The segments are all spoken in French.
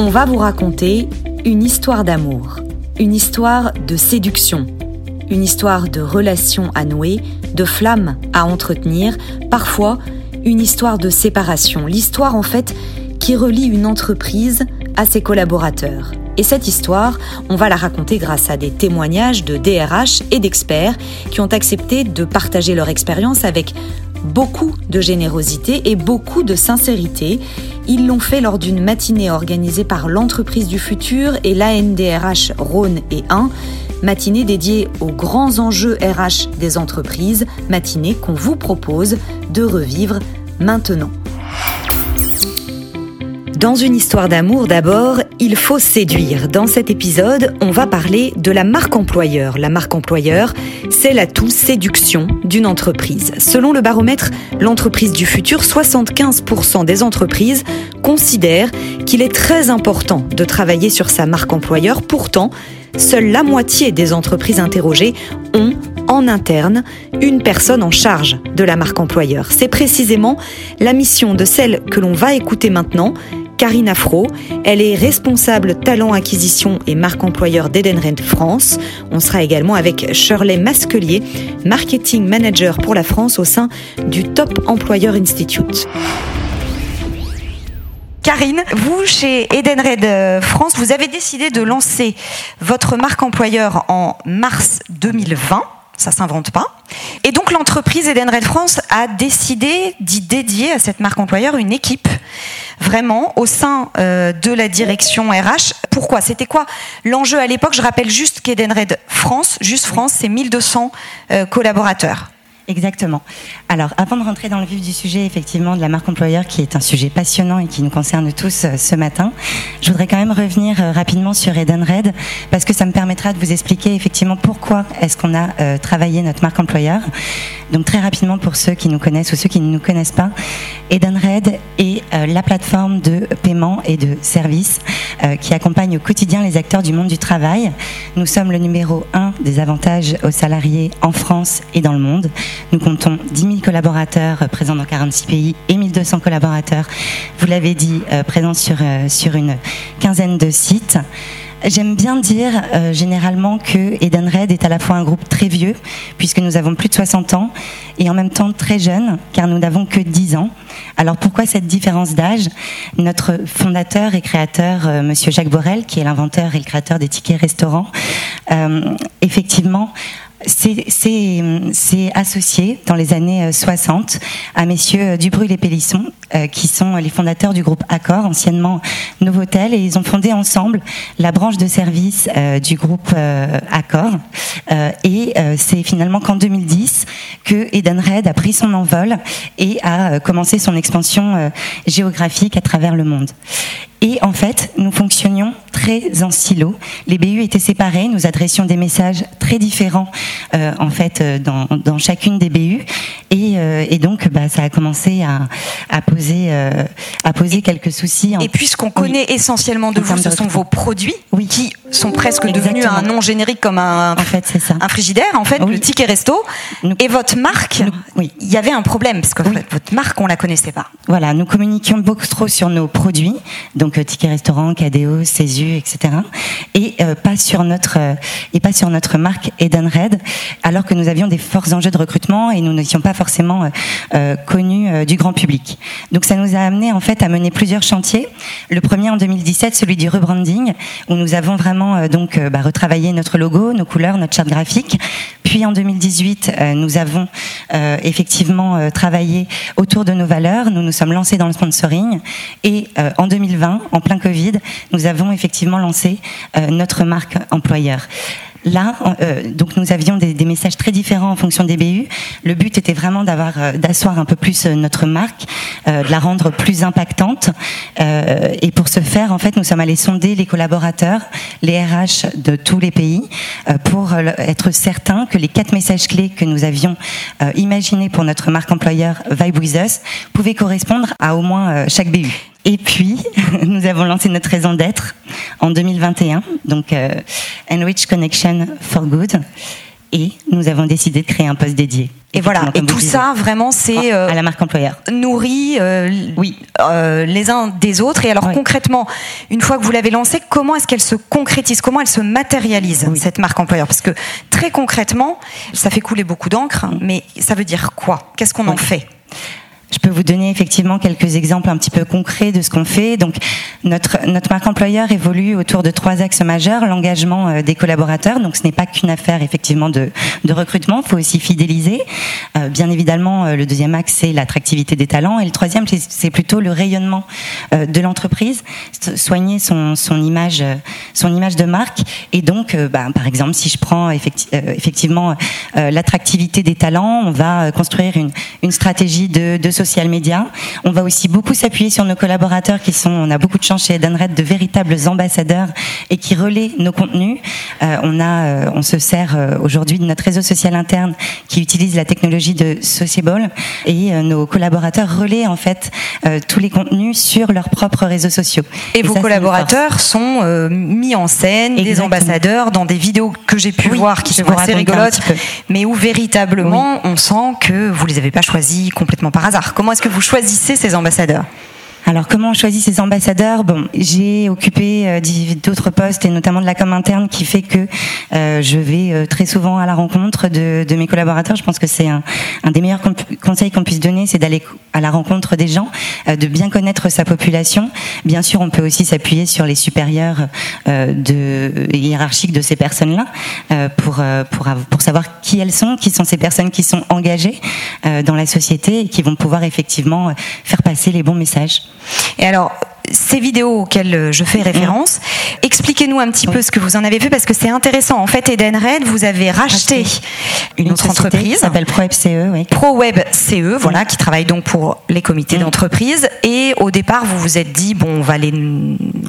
on va vous raconter une histoire d'amour, une histoire de séduction, une histoire de relations à nouer, de flammes à entretenir, parfois une histoire de séparation, l'histoire en fait qui relie une entreprise à ses collaborateurs. Et cette histoire, on va la raconter grâce à des témoignages de DRH et d'experts qui ont accepté de partager leur expérience avec beaucoup de générosité et beaucoup de sincérité. Ils l'ont fait lors d'une matinée organisée par l'entreprise du futur et l'ANDRH Rhône et 1, matinée dédiée aux grands enjeux RH des entreprises, matinée qu'on vous propose de revivre maintenant. Dans une histoire d'amour d'abord, il faut séduire. Dans cet épisode, on va parler de la marque employeur. La marque employeur, c'est l'atout séduction d'une entreprise. Selon le baromètre L'entreprise du futur, 75% des entreprises considèrent qu'il est très important de travailler sur sa marque employeur. Pourtant, seule la moitié des entreprises interrogées ont en interne une personne en charge de la marque employeur. C'est précisément la mission de celle que l'on va écouter maintenant, Karine Afro. Elle est responsable talent acquisition et marque employeur d'Edenred France. On sera également avec Shirley Masquelier, marketing manager pour la France au sein du Top Employer Institute. Karine, vous, chez Edenred euh, France, vous avez décidé de lancer votre marque employeur en mars 2020 ça s'invente pas. Et donc l'entreprise Edenred France a décidé d'y dédier à cette marque employeur une équipe vraiment au sein euh, de la direction RH. Pourquoi? C'était quoi l'enjeu à l'époque? Je rappelle juste qu'Edenred France, juste France, c'est 1200 euh, collaborateurs. Exactement. Alors, avant de rentrer dans le vif du sujet, effectivement, de la marque employeur, qui est un sujet passionnant et qui nous concerne tous euh, ce matin, je voudrais quand même revenir euh, rapidement sur Edenred, parce que ça me permettra de vous expliquer effectivement pourquoi est-ce qu'on a euh, travaillé notre marque employeur. Donc, très rapidement, pour ceux qui nous connaissent ou ceux qui ne nous connaissent pas, Edenred est la plateforme de paiement et de services qui accompagne au quotidien les acteurs du monde du travail. Nous sommes le numéro un des avantages aux salariés en France et dans le monde. Nous comptons 10 000 collaborateurs présents dans 46 pays et 1200 collaborateurs, vous l'avez dit, euh, présents sur, euh, sur une quinzaine de sites. J'aime bien dire généralement que Edenred est à la fois un groupe très vieux, puisque nous avons plus de 60 ans, et en même temps très jeune, car nous n'avons que 10 ans. Alors pourquoi cette différence d'âge? Notre fondateur et créateur, M. Monsieur Jacques Borel, qui est l'inventeur et le créateur des tickets restaurants, effectivement c'est associé dans les années 60 euh, à messieurs Dubrul et Pélisson, euh, qui sont les fondateurs du groupe Accor, anciennement Novotel, et ils ont fondé ensemble la branche de service euh, du groupe Accor. et c'est finalement qu'en 2010 que Edenred a pris son envol et a commencé son expansion géographique à travers le monde. Et en fait, nous fonctionnions très en silo. Les BU étaient séparés, nous adressions des messages très différents euh, en fait euh, dans, dans, chacune des BU. Et, euh, et donc, bah, ça a commencé à, à poser, euh, à poser quelques soucis. Et puisqu'on connaît essentiellement de vous, ce sont vos produits oui. qui sont presque devenus un nom générique comme un, en fait, ça. un frigidaire, en fait, le ticket resto. et votre marque, oui. il y avait un problème, parce que votre marque, on la connaissait pas. Voilà, nous communiquions beaucoup trop sur nos produits, donc euh, ticket restaurant, KDO, CESU, etc. Et euh, pas sur notre et pas sur notre marque Edenred, alors que nous avions des forts enjeux de recrutement et nous n'étions pas forcément connus du grand public. Donc ça nous a amené en fait à mener plusieurs chantiers. Le premier en 2017, celui du rebranding, où nous avons vraiment euh, donc euh, bah, retravaillé notre logo, nos couleurs, notre charte graphique. Puis en 2018, euh, nous avons effectivement travaillé autour de nos valeurs. Nous nous sommes lancés dans le sponsoring. Et en 2020, en plein Covid, nous avons effectivement lancé notre marque employeur. Là, euh, donc nous avions des, messages très différents en fonction des BU. Le but était vraiment euh, d'asseoir un peu plus euh, notre marque, euh, de la rendre plus impactante. et pour ce faire, en fait, nous sommes allés sonder les collaborateurs, les RH de tous les pays, pour être certains que les quatre messages clés que nous avions imaginés pour notre marque employeur Vibe With Us pouvaient correspondre à au moins chaque BU. Et puis, nous avons lancé notre raison d'être en 2021, donc euh, Enrich Connection for Good. et nous avons décidé de créer un poste dédié. Et voilà, et tout ça vraiment c'est à la marque employeur. nourri oui. les uns des autres. Et alors concrètement, une fois que vous l'avez lancée, comment est-ce qu'elle se concrétise, comment elle se matérialise cette marque employeur? Parce que très concrètement, ça fait couler beaucoup d'encre, mais ça veut dire quoi? Qu'est-ce qu'on en fait? Je peux vous donner effectivement quelques exemples un petit peu concrets de ce qu'on fait. Donc, notre, marque employeur évolue autour de trois axes majeurs. L'engagement euh, des collaborateurs. Donc, ce n'est pas qu'une affaire effectivement de, recrutement. Il faut aussi fidéliser. Euh, bien évidemment, euh, le deuxième axe, c'est l'attractivité des talents. Et le troisième, c'est plutôt le rayonnement de l'entreprise. Soigner son, image, son image de marque. Et donc, bah, par exemple, si je prends effectivement l'attractivité des talents, on va construire une, une stratégie de, de social media. On va aussi beaucoup s'appuyer sur nos collaborateurs qui sont, on a beaucoup de chance chez Edenred, de véritables ambassadeurs et qui relaient nos contenus. Euh, on a, euh, on se sert euh, aujourd'hui de notre réseau social interne qui utilise la technologie de Sociable et nos collaborateurs relaient en fait tous les contenus sur leurs propres réseaux sociaux. Et, vos collaborateurs sont mis en scène, des ambassadeurs dans des vidéos que j'ai pu voir qui sont assez rigolotes, mais où véritablement on sent que vous les avez pas choisis complètement par hasard. Comment est-ce que vous choisissez ces ambassadeurs? Alors comment on choisit ces ambassadeurs? Bon, j'ai occupé euh, d'autres postes et notamment de la com interne qui fait que euh, je vais euh, très souvent à la rencontre de, mes collaborateurs. Je pense que c'est un, des meilleurs conseils qu'on puisse donner, c'est d'aller à la rencontre des gens, de bien connaître sa population. Bien sûr, on peut aussi s'appuyer sur les supérieurs hiérarchiques de ces personnes-là pour savoir qui elles sont, qui sont ces personnes qui sont engagées dans la société et qui vont pouvoir effectivement faire passer les bons messages. Et alors, ces vidéos auxquelles euh, je fais référence. Expliquez-nous un petit peu ce que vous en avez fait parce que c'est intéressant. En fait, Edenred, vous avez racheté une, autre entreprise qui s'appelle ProWebCE, oui. ProWebCE, voilà, qui travaille donc pour les comités d'entreprise. Et au départ, vous vous êtes dit bon, on va les,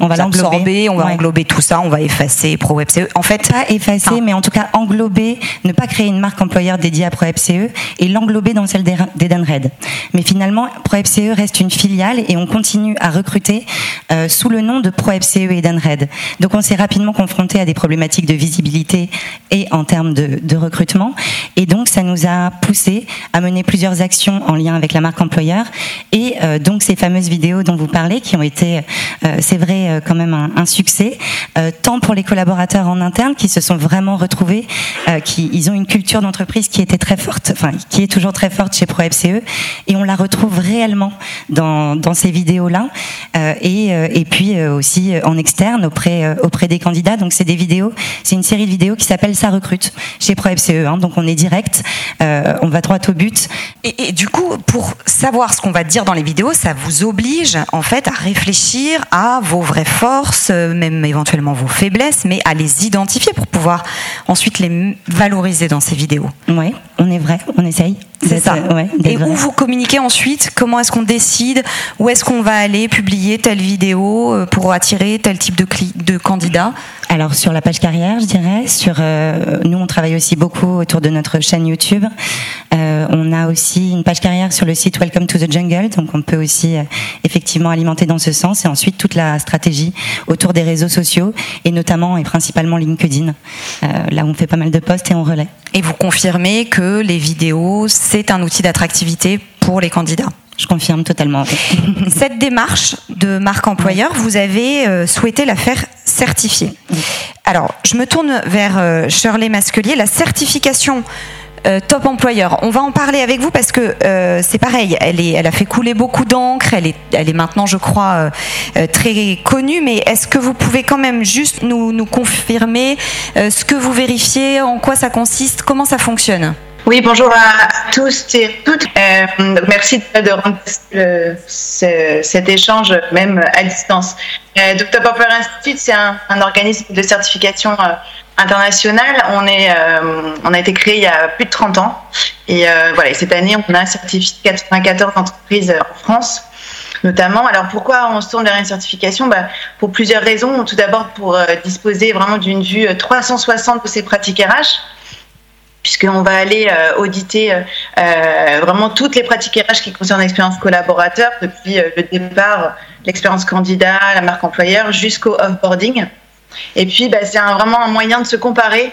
on va l'absorber, on va englober tout ça, on va effacer ProWebCE. En fait, pas effacer, mais en tout cas englober, ne pas créer une marque employeur dédiée à ProWebCE et l'englober dans celle d'Edenred. Mais finalement, ProWebCE reste une filiale et on continue à recruter euh, sous le nom de ProFCE Edenred. Donc on s'est rapidement confronté à des problématiques de visibilité et en termes de, recrutement. Et donc ça nous a poussé à mener plusieurs actions en lien avec la marque employeur. Et euh, donc ces fameuses vidéos dont vous parlez, qui ont été, euh, c'est vrai, quand même un, succès, tant pour les collaborateurs en interne qui se sont vraiment retrouvés, qui ils ont une culture d'entreprise qui était très forte, enfin qui est toujours très forte chez ProFCE, et on la retrouve réellement dans, ces vidéos-là. Et, puis euh, aussi euh, en externe auprès, auprès des candidats. Donc c'est des vidéos, c'est une série de vidéos qui s'appelle Ça recrute chez ProFCE. Hein, donc on est direct, on va droit au but. Et, et du coup, pour savoir ce qu'on va dire dans les vidéos, ça vous oblige en fait à réfléchir à vos vraies forces, même éventuellement vos faiblesses, mais à les identifier pour pouvoir ensuite les valoriser dans ces vidéos. Oui, on est vrai, on essaye. C'est ça. Ouais, et où vous communiquez ensuite Comment est-ce qu'on décide Où est-ce qu'on va aller publier telle vidéo euh, pour attirer tel type de, de candidat alors sur la page carrière, je dirais. Sur euh, nous, on travaille aussi beaucoup autour de notre chaîne YouTube. Euh, on a aussi une page carrière sur le site Welcome to the Jungle, donc on peut aussi euh, effectivement alimenter dans ce sens. Et ensuite toute la stratégie autour des réseaux sociaux et notamment et principalement LinkedIn. Là, on fait pas mal de posts et on relaie. Et vous confirmez que les vidéos, c'est un outil d'attractivité pour les candidats? Je confirme totalement. Cette démarche de marque employeur, vous avez euh, souhaité la faire certifier. Alors, je me tourne vers euh, Shirley Masquelier. La certification euh, top employeur. On va en parler avec vous parce que c'est pareil. Elle, est, elle a fait couler beaucoup d'encre. Elle est, elle est maintenant, je crois, très connue. Mais est-ce que vous pouvez quand même juste nous, nous confirmer ce que vous vérifiez, en quoi ça consiste, comment ça fonctionne? Oui, bonjour à tous et toutes. Euh, merci de, rendre cet échange même à distance. Euh, Dr Popper Institute, c'est un, organisme de certification euh, internationale. On, est, euh, on a été créé il y a plus de 30 ans. Et voilà, cette année, on a certifié 94 entreprises en France notamment. Alors pourquoi on se tourne vers une certification? Bah, Pour plusieurs raisons. Tout d'abord pour disposer vraiment d'une vue 360 de ces pratiques RH puisqu'on va aller euh, auditer euh, euh, vraiment toutes les pratiques RH qui concernent l'expérience collaborateur, depuis le départ, l'expérience candidat, la marque employeur, jusqu'au offboarding. Et puis, bah, c'est vraiment un moyen de se comparer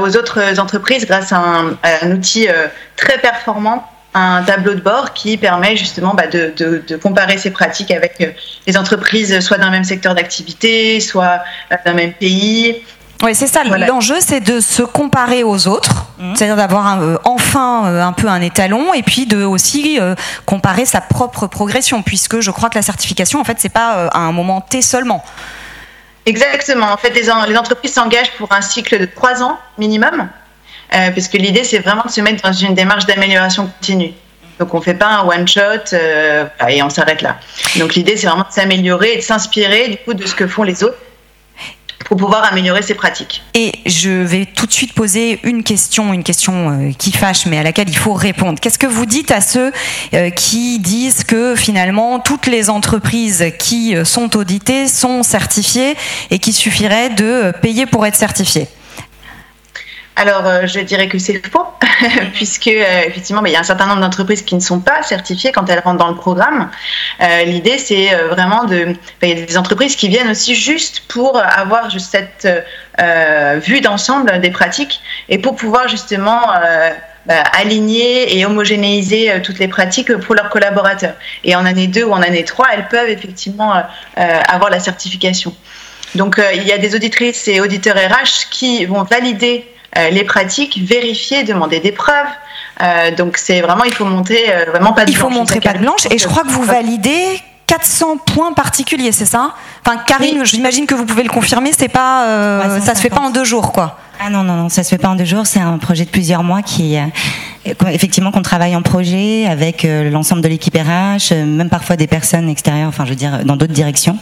aux autres entreprises grâce à un, outil très performant un tableau de bord qui permet justement bah, de, de, comparer ces pratiques avec les entreprises soit d'un même secteur d'activité, soit d'un même pays, oui, c'est ça. L'enjeu, c'est de se comparer aux autres, mmh. c'est-à-dire d'avoir euh, enfin euh, un peu un étalon, et puis de aussi euh, comparer sa propre progression, puisque je crois que la certification, en fait, c'est pas à un moment T seulement. Exactement. En fait, les, les entreprises s'engagent pour un cycle de trois ans minimum, puisque l'idée, c'est vraiment de se mettre dans une démarche d'amélioration continue. Donc on ne fait pas un one shot et on s'arrête là. Donc l'idée c'est vraiment de s'améliorer et de s'inspirer du coup de ce que font les autres pour pouvoir améliorer ses pratiques. Et je vais tout de suite poser une question, une question euh, qui fâche, mais à laquelle il faut répondre. Qu'est-ce que vous dites à ceux euh, qui disent que finalement toutes les entreprises qui euh, sont auditées sont certifiées et qu'il suffirait de payer pour être certifiées? Alors, euh, je dirais que c'est faux, puisque euh, effectivement, il y a un certain nombre d'entreprises qui ne sont pas certifiées quand elles rentrent dans le programme. Euh, l'idée, c'est vraiment de. Il y a des entreprises qui viennent aussi juste pour avoir juste cette vue d'ensemble des pratiques et pour pouvoir justement. Bah, aligner et homogénéiser toutes les pratiques pour leurs collaborateurs. Et en année 2 ou en année 3, elles peuvent effectivement avoir la certification. Donc il y a des auditrices et auditeurs RH qui vont valider les pratiques, vérifier, demander des preuves. Euh, donc c'est vraiment, il faut montrer euh, vraiment pas de blanche. Il faut montrer pas de blanche et je crois que vous validez 400 points particuliers, c'est ça? Enfin, Karine, j'imagine que vous pouvez le confirmer. C'est pas, ça se fait pas en deux jours, quoi. Ah non non non, ça se fait pas en deux jours. C'est un projet de plusieurs mois qui, effectivement, qu'on travaille en projet avec l'ensemble de l'équipe RH, même parfois des personnes extérieures. Enfin, je veux dire, dans d'autres directions.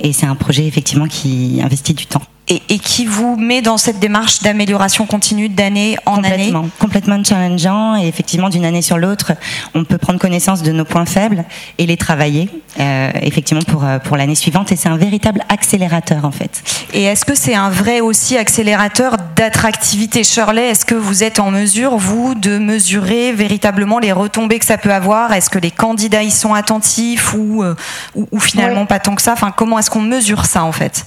Et c'est un projet effectivement qui investit du temps et, qui vous met dans cette démarche d'amélioration continue d'année en année Complètement. Challengeant. Et effectivement d'une année sur l'autre, on peut prendre connaissance de nos points faibles et les travailler euh, effectivement pour, euh, pour l'année suivante. Et c'est un véritable accélérateur en fait. Et est-ce que c'est un vrai aussi accélérateur d'attractivité Shirley, est-ce que vous êtes en mesure, vous, de mesurer véritablement les retombées que ça peut avoir? Est-ce que les candidats y sont attentifs ou, euh, ou, finalement pas tant que ça? Enfin, Comment est-ce qu'on mesure ça en fait?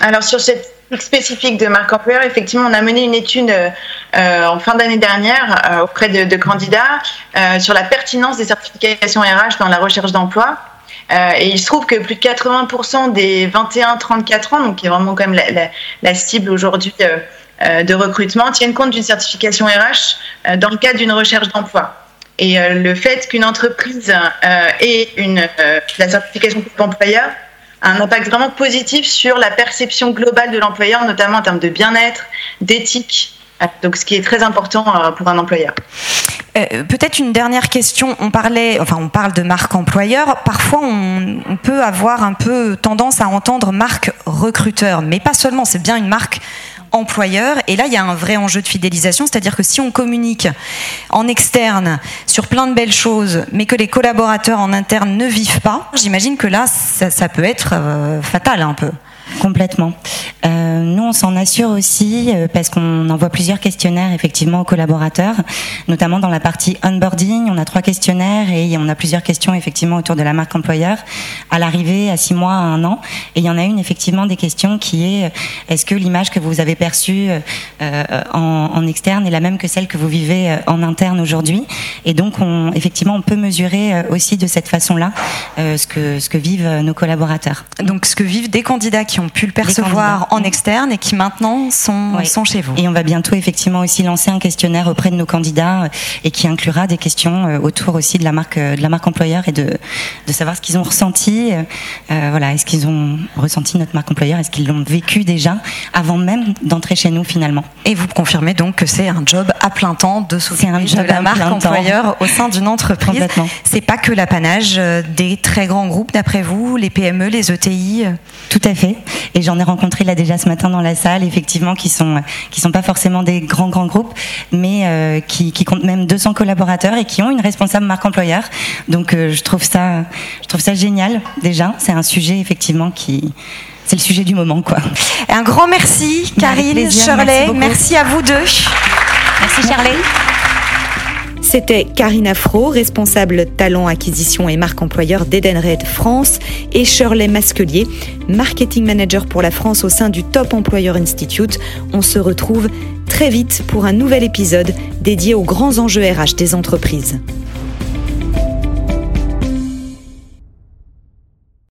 Alors sur cette spécifique de marque employeur, effectivement, on a mené une étude euh, en fin d'année dernière euh, auprès de, candidats euh, sur la pertinence des certifications RH dans la recherche d'emploi. et il se trouve que plus de 80% des 21-34 ans, donc qui est vraiment quand même la, cible aujourd'hui de recrutement, tiennent compte d'une certification RH dans le cadre d'une recherche d'emploi. Et le fait qu'une entreprise ait une, la certification d'employeur un impact vraiment positif sur la perception globale de l'employeur, notamment en termes de bien-être, d'éthique. Donc, ce qui est très important euh, pour un employeur. Euh, peut-être une dernière question. On parlait, enfin, on parle de marque employeur. Parfois, on, on, peut avoir un peu tendance à entendre marque recruteur, mais pas seulement. C'est bien une marque employeur. Et là, il y a un vrai enjeu de fidélisation, c'est-à-dire que si on communique en externe sur plein de belles choses, mais que les collaborateurs en interne ne vivent pas, j'imagine que là, ça, peut être euh, fatal un peu. Complètement. Euh, nous, on s'en assure aussi euh, parce qu'on envoie plusieurs questionnaires effectivement aux collaborateurs, notamment dans la partie onboarding. On a trois questionnaires et on a plusieurs questions effectivement autour de la marque employeur à l'arrivée à six mois, à un an. Et il y en a une effectivement des questions qui est euh, est-ce que l'image que vous avez perçue en, externe est la même que celle que vous vivez en interne aujourd'hui? Et donc, on, effectivement, on peut mesurer aussi de cette façon-là ce que ce que vivent nos collaborateurs. Donc, ce que vivent des candidats qui ont pu le percevoir en externe et qui maintenant sont, sont chez vous. Et on va bientôt effectivement aussi lancer un questionnaire auprès de nos candidats euh, et qui inclura des questions euh, autour aussi de la marque, euh, de la marque employeur et de, de savoir ce qu'ils ont ressenti. voilà, est-ce qu'ils ont ressenti notre marque employeur Est-ce qu'ils l'ont vécu déjà avant même d'entrer chez nous finalement Et vous confirmez donc que c'est un job à plein temps de s'occuper de la marque employeur au sein d'une entreprise. C'est pas que l'apanage des très grands groupes d'après vous, les PME, les ETI Tout à fait. Et j'en ai rencontré là déjà ce matin dans la salle, effectivement, qui sont qui sont pas forcément des grands grands groupes, mais euh, qui, qui, comptent même 200 collaborateurs et qui ont une responsable marque employeur. Donc euh, je trouve ça je trouve ça génial déjà. C'est un sujet effectivement qui c'est le sujet du moment quoi. Un grand merci Karine, Shirley, merci, merci à vous deux. Merci Shirley. C'était Karine Afro, responsable talent acquisition et marque employeur d'Edenred France, et Shirley Masquelier, marketing manager pour la France au sein du Top Employer Institute. On se retrouve très vite pour un nouvel épisode dédié aux grands enjeux RH des entreprises.